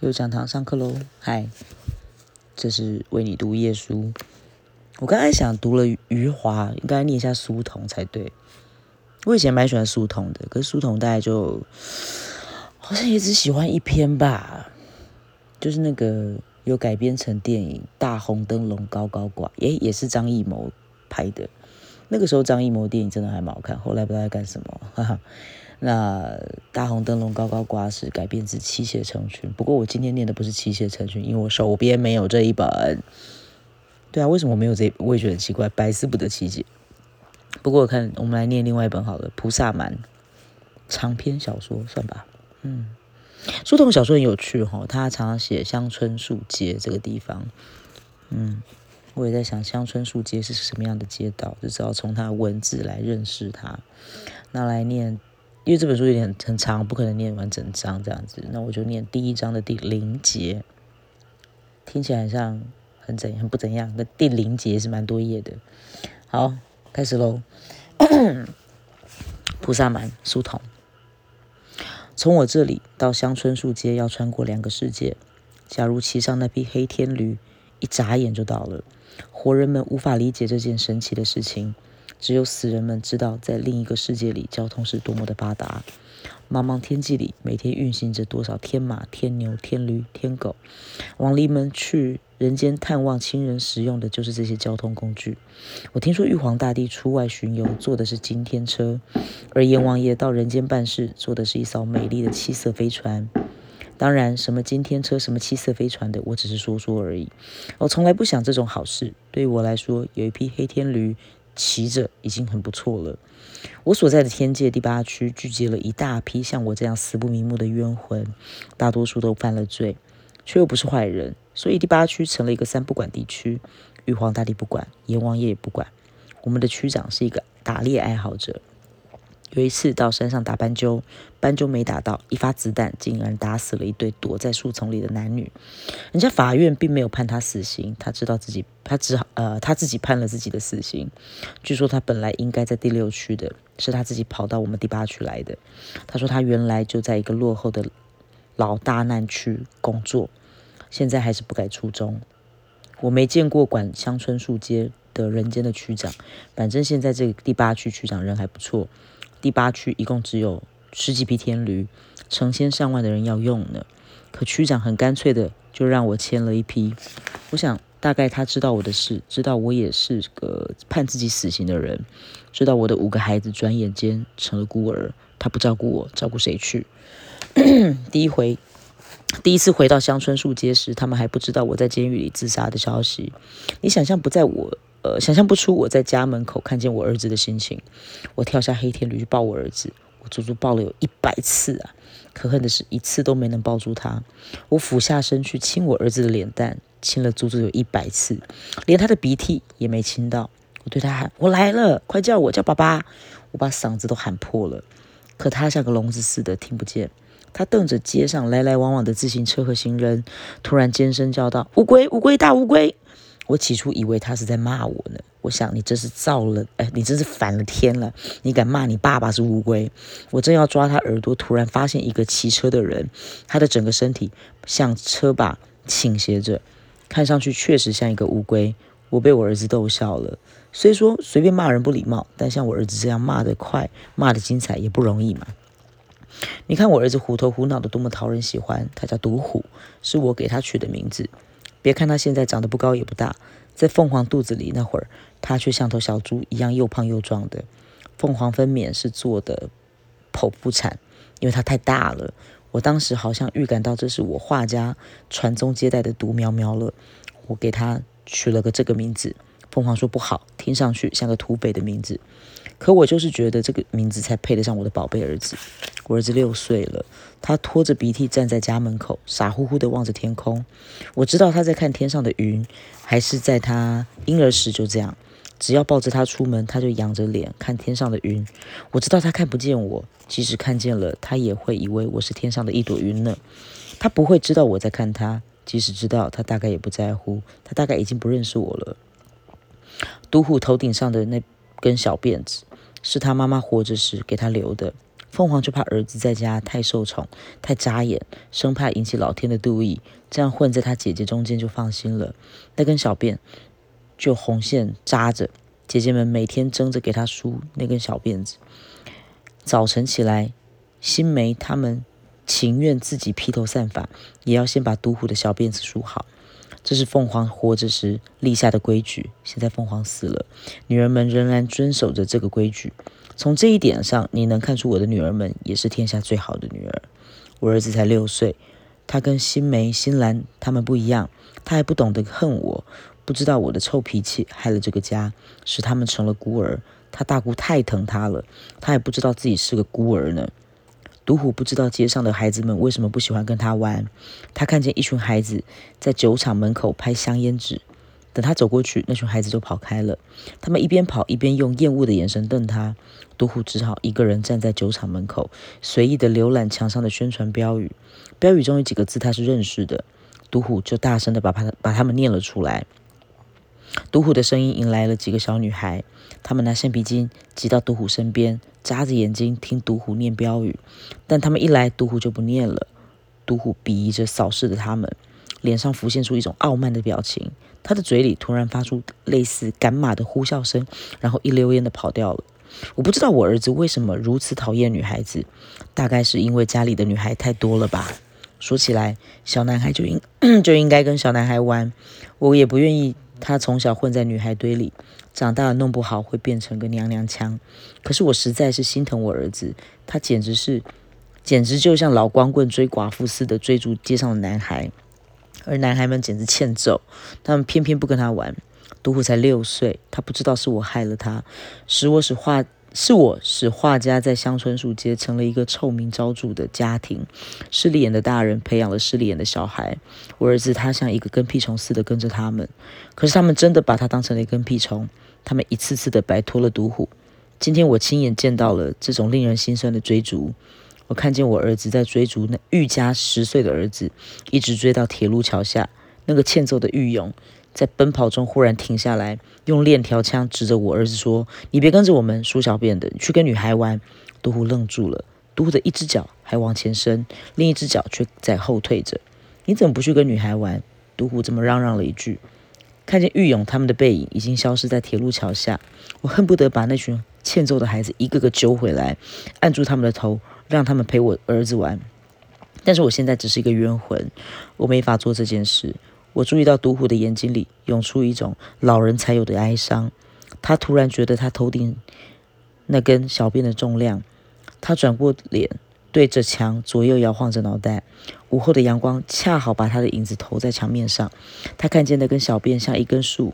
又讲堂上课喽！嗨，这是为你读夜书。我刚才想读了余华，应该念一下苏童才对。我以前蛮喜欢苏童的，可是苏童大概就好像也只喜欢一篇吧，就是那个有改编成电影《大红灯笼高高挂》，诶，也是张艺谋拍的。那个时候张艺谋电影真的还蛮好看，后来不知道在干什么，哈哈。那大红灯笼高高挂是改编自《妻妾成群》，不过我今天念的不是《妻妾成群》，因为我手边没有这一本。对啊，为什么我没有这？我也觉得很奇怪，百思不得其解。不过我看我们来念另外一本好了，《菩萨蛮》长篇小说算吧。嗯，苏童小说很有趣哈，他常常写乡村树街这个地方。嗯，我也在想乡村树街是什么样的街道，就是要从他文字来认识它。那来念。因为这本书有点很长，不可能念完整章这样子，那我就念第一章的第零节，听起来像很怎很不怎样，那第零节是蛮多页的。好，开始喽。菩萨蛮书童，从我这里到乡村树街要穿过两个世界。假如骑上那匹黑天驴，一眨眼就到了。活人们无法理解这件神奇的事情。只有死人们知道，在另一个世界里，交通是多么的发达。茫茫天际里，每天运行着多少天马、天牛、天驴、天狗。亡灵们去人间探望亲人，使用的就是这些交通工具。我听说玉皇大帝出外巡游，坐的是金天车；而阎王爷到人间办事，坐的是一艘美丽的七色飞船。当然，什么金天车、什么七色飞船的，我只是说说而已。我从来不想这种好事。对于我来说，有一匹黑天驴。骑着已经很不错了。我所在的天界第八区聚集了一大批像我这样死不瞑目的冤魂，大多数都犯了罪，却又不是坏人，所以第八区成了一个三不管地区。玉皇大帝不管，阎王爷也不管。我们的区长是一个打猎爱好者。有一次到山上打斑鸠，斑鸠没打到，一发子弹竟然打死了一对躲在树丛里的男女。人家法院并没有判他死刑，他知道自己，他只好呃他自己判了自己的死刑。据说他本来应该在第六区的，是他自己跑到我们第八区来的。他说他原来就在一个落后的老大难区工作，现在还是不改初衷。我没见过管乡村树街的人间的区长，反正现在这个第八区区长人还不错。第八区一共只有十几匹天驴，成千上万的人要用呢。可区长很干脆的就让我签了一批。我想大概他知道我的事，知道我也是个判自己死刑的人，知道我的五个孩子转眼间成了孤儿，他不照顾我，照顾谁去？第一回，第一次回到乡村树街时，他们还不知道我在监狱里自杀的消息。你想象不在我。呃，想象不出我在家门口看见我儿子的心情。我跳下黑天驴去抱我儿子，我足足抱了有一百次啊！可恨的是，一次都没能抱住他。我俯下身去亲我儿子的脸蛋，亲了足足有一百次，连他的鼻涕也没亲到。我对他喊：“我来了，快叫我叫爸爸！”我把嗓子都喊破了，可他像个聋子似的听不见。他瞪着街上来来往往的自行车和行人，突然尖声叫道：“乌龟，乌龟，大乌龟！”我起初以为他是在骂我呢。我想你真是造了，哎，你真是反了天了！你敢骂你爸爸是乌龟？我正要抓他耳朵，突然发现一个骑车的人，他的整个身体向车把倾斜着，看上去确实像一个乌龟。我被我儿子逗笑了。虽说随便骂人不礼貌，但像我儿子这样骂得快、骂得精彩也不容易嘛。你看我儿子虎头虎脑的，多么讨人喜欢！他叫独虎，是我给他取的名字。别看他现在长得不高也不大，在凤凰肚子里那会儿，他却像头小猪一样又胖又壮的。凤凰分娩是做的剖腹产，因为它太大了。我当时好像预感到这是我画家传宗接代的独苗苗了，我给他取了个这个名字。凤凰说不好，听上去像个土匪的名字。可我就是觉得这个名字才配得上我的宝贝儿子。我儿子六岁了，他拖着鼻涕站在家门口，傻乎乎地望着天空。我知道他在看天上的云，还是在他婴儿时就这样。只要抱着他出门，他就仰着脸看天上的云。我知道他看不见我，即使看见了，他也会以为我是天上的一朵云呢。他不会知道我在看他，即使知道，他大概也不在乎。他大概已经不认识我了。独虎头顶上的那根小辫子，是他妈妈活着时给他留的。凤凰就怕儿子在家太受宠、太扎眼，生怕引起老天的妒意，这样混在他姐姐中间就放心了。那根小辫就红线扎着，姐姐们每天争着给他梳那根小辫子。早晨起来，新梅他们情愿自己披头散发，也要先把独虎的小辫子梳好。这是凤凰活着时立下的规矩。现在凤凰死了，女儿们仍然遵守着这个规矩。从这一点上，你能看出我的女儿们也是天下最好的女儿。我儿子才六岁，他跟新梅、新兰他们不一样，他还不懂得恨我，不知道我的臭脾气害了这个家，使他们成了孤儿。他大姑太疼他了，他也不知道自己是个孤儿呢。独虎不知道街上的孩子们为什么不喜欢跟他玩。他看见一群孩子在酒厂门口拍香烟纸，等他走过去，那群孩子就跑开了。他们一边跑一边用厌恶的眼神瞪他。独虎只好一个人站在酒厂门口，随意的浏览墙上的宣传标语。标语中有几个字他是认识的，独虎就大声的把他把他们念了出来。独虎的声音引来了几个小女孩，她们拿橡皮筋挤到独虎身边。眨着眼睛听独虎念标语，但他们一来，独虎就不念了。独虎鄙夷着扫视着他们，脸上浮现出一种傲慢的表情。他的嘴里突然发出类似赶马的呼啸声，然后一溜烟的跑掉了。我不知道我儿子为什么如此讨厌女孩子，大概是因为家里的女孩太多了吧。说起来，小男孩就应 就应该跟小男孩玩，我也不愿意他从小混在女孩堆里。长大了弄不好会变成个娘娘腔，可是我实在是心疼我儿子，他简直是，简直就像老光棍追寡妇似的追逐街上的男孩，而男孩们简直欠揍，他们偏偏不跟他玩。独虎才六岁，他不知道是我害了他，使我使话。是我使画家在乡村树街成了一个臭名昭著的家庭，势利眼的大人培养了势利眼的小孩。我儿子他像一个跟屁虫似的跟着他们，可是他们真的把他当成了一根屁虫。他们一次次的摆脱了毒虎。今天我亲眼见到了这种令人心酸的追逐。我看见我儿子在追逐那玉家十岁的儿子，一直追到铁路桥下。那个欠揍的狱勇在奔跑中忽然停下来，用链条枪指着我儿子说：“你别跟着我们梳小辫的，去跟女孩玩。”独虎愣住了，独虎的一只脚还往前伸，另一只脚却在后退着。你怎么不去跟女孩玩？独虎这么嚷嚷了一句。看见玉勇他们的背影已经消失在铁路桥下，我恨不得把那群欠揍的孩子一个个揪回来，按住他们的头，让他们陪我儿子玩。但是我现在只是一个冤魂，我没法做这件事。我注意到独虎的眼睛里涌出一种老人才有的哀伤，他突然觉得他头顶那根小辫的重量，他转过脸。对着墙左右摇晃着脑袋，午后的阳光恰好把他的影子投在墙面上。他看见那根小辫像一根树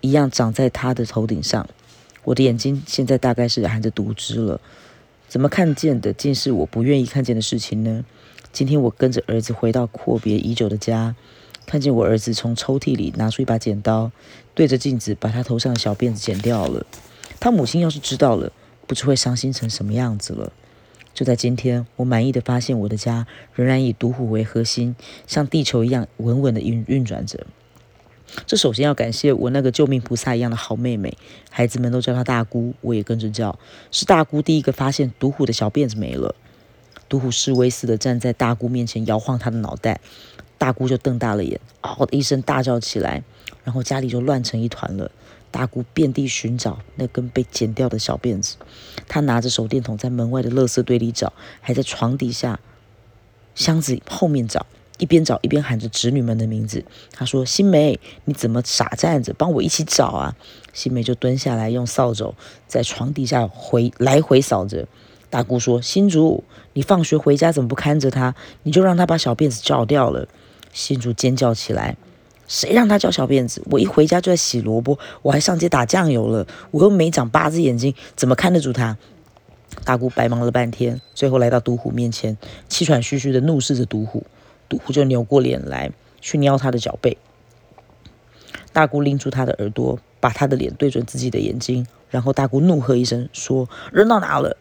一样长在他的头顶上。我的眼睛现在大概是含着毒汁了，怎么看见的竟是我不愿意看见的事情呢？今天我跟着儿子回到阔别已久的家，看见我儿子从抽屉里拿出一把剪刀，对着镜子把他头上的小辫子剪掉了。他母亲要是知道了，不知会伤心成什么样子了。就在今天，我满意的发现，我的家仍然以独虎为核心，像地球一样稳稳的运运转着。这首先要感谢我那个救命菩萨一样的好妹妹，孩子们都叫她大姑，我也跟着叫。是大姑第一个发现独虎的小辫子没了。独虎示威似的站在大姑面前，摇晃他的脑袋，大姑就瞪大了眼，嗷的一声大叫起来，然后家里就乱成一团了。大姑遍地寻找那根被剪掉的小辫子，她拿着手电筒在门外的垃圾堆里找，还在床底下、箱子后面找，一边找一边喊着侄女们的名字。她说：“新梅，你怎么傻站着？帮我一起找啊！”新梅就蹲下来，用扫帚在床底下回来回扫着。大姑说：“新竹，你放学回家怎么不看着他？你就让他把小辫子找掉了。”新主尖叫起来。谁让他叫小辫子？我一回家就在洗萝卜，我还上街打酱油了。我又没长八只眼睛，怎么看得住他？大姑白忙了半天，最后来到独虎面前，气喘吁吁的怒视着独虎。独虎就扭过脸来，去撩他的脚背。大姑拎住他的耳朵，把他的脸对准自己的眼睛，然后大姑怒喝一声，说：“扔到哪了？”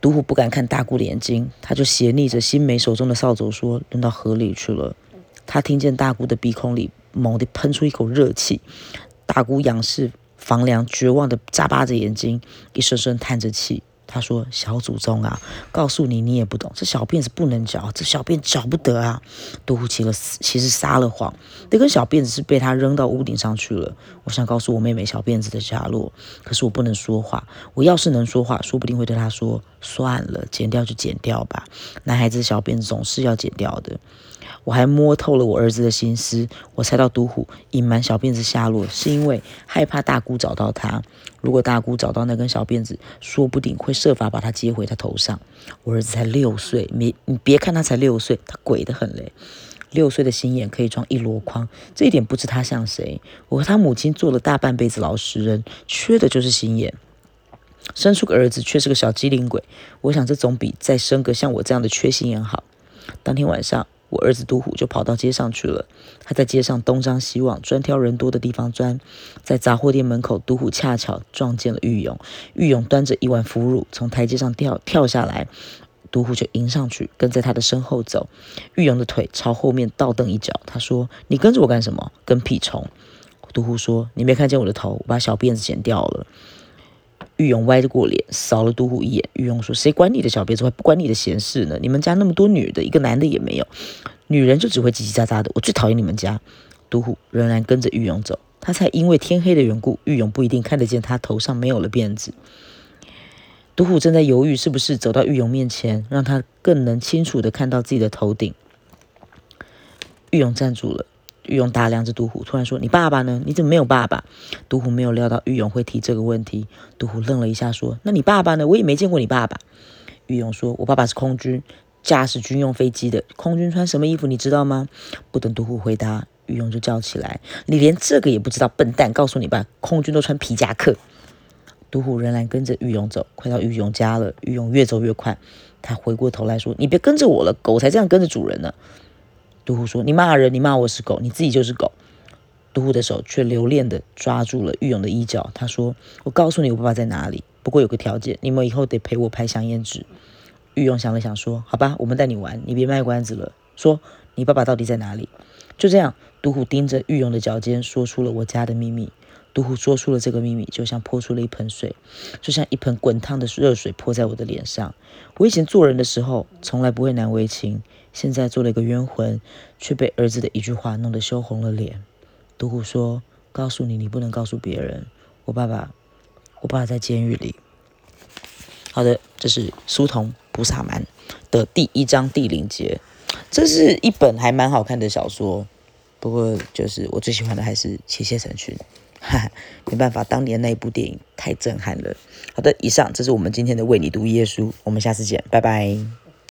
独虎不敢看大姑的眼睛，他就斜睨着新梅手中的扫帚说：“扔到河里去了。”他听见大姑的鼻孔里猛地喷出一口热气，大姑仰视房梁，绝望的眨巴着眼睛，一声声叹着气。他说：“小祖宗啊，告诉你你也不懂，这小辫子不能嚼，这小辫嚼不得啊。”杜虎其了，其实撒了谎，那根小辫子是被他扔到屋顶上去了。我想告诉我妹妹小辫子的下落，可是我不能说话。我要是能说话，说不定会对她说：“算了，剪掉就剪掉吧。男孩子的小辫子总是要剪掉的。”我还摸透了我儿子的心思，我猜到独虎隐瞒小辫子下落，是因为害怕大姑找到他。如果大姑找到那根小辫子，说不定会设法把他接回他头上。我儿子才六岁，你你别看他才六岁，他鬼得很嘞。六岁的心眼可以装一箩筐，这一点不知他像谁。我和他母亲做了大半辈子老实人，缺的就是心眼。生出个儿子却是个小机灵鬼，我想这总比再生个像我这样的缺心眼好。当天晚上。我儿子独虎就跑到街上去了。他在街上东张西望，专挑人多的地方钻。在杂货店门口，独虎恰巧撞见了玉勇。玉勇端着一碗腐乳从台阶上跳跳下来，独虎就迎上去，跟在他的身后走。玉勇的腿朝后面倒蹬一脚，他说：“你跟着我干什么？跟屁虫！”独虎说：“你没看见我的头？我把小辫子剪掉了。”玉勇歪着过脸，扫了独虎一眼。玉勇说：“谁管你的小辫子，还不管你的闲事呢？你们家那么多女的，一个男的也没有，女人就只会叽叽喳喳的。我最讨厌你们家。”独虎仍然跟着玉勇走。他才因为天黑的缘故，玉勇不一定看得见他头上没有了辫子。独虎正在犹豫是不是走到玉勇面前，让他更能清楚的看到自己的头顶。玉勇站住了。玉勇打量着独虎，突然说：“你爸爸呢？你怎么没有爸爸？”独虎没有料到玉勇会提这个问题。独虎愣了一下，说：“那你爸爸呢？我也没见过你爸爸。”玉勇说：“我爸爸是空军，驾驶军用飞机的。空军穿什么衣服，你知道吗？”不等独虎回答，玉勇就叫起来：“你连这个也不知道，笨蛋！告诉你吧，空军都穿皮夹克。”独虎仍然跟着玉勇走，快到玉勇家了。玉勇越走越快，他回过头来说：“你别跟着我了，狗才这样跟着主人呢。”独虎说：“你骂人，你骂我是狗，你自己就是狗。”独虎的手却留恋地抓住了玉勇的衣角。他说：“我告诉你，我爸爸在哪里。不过有个条件，你们以后得陪我拍香烟纸。”玉勇想了想说：“好吧，我们带你玩，你别卖关子了。说你爸爸到底在哪里？”就这样，独虎盯着玉勇的脚尖，说出了我家的秘密。独虎说出了这个秘密，就像泼出了一盆水，就像一盆滚烫的热水泼在我的脸上。我以前做人的时候，从来不会难为情。现在做了一个冤魂，却被儿子的一句话弄得羞红了脸。独孤说：“告诉你，你不能告诉别人。我爸爸，我爸爸在监狱里。”好的，这是《书童菩萨蛮》的第一章第零节。这是一本还蛮好看的小说，不过就是我最喜欢的还是《切切成群》。哈，没办法，当年那一部电影太震撼了。好的，以上这是我们今天的为你读耶稣，我们下次见，拜拜。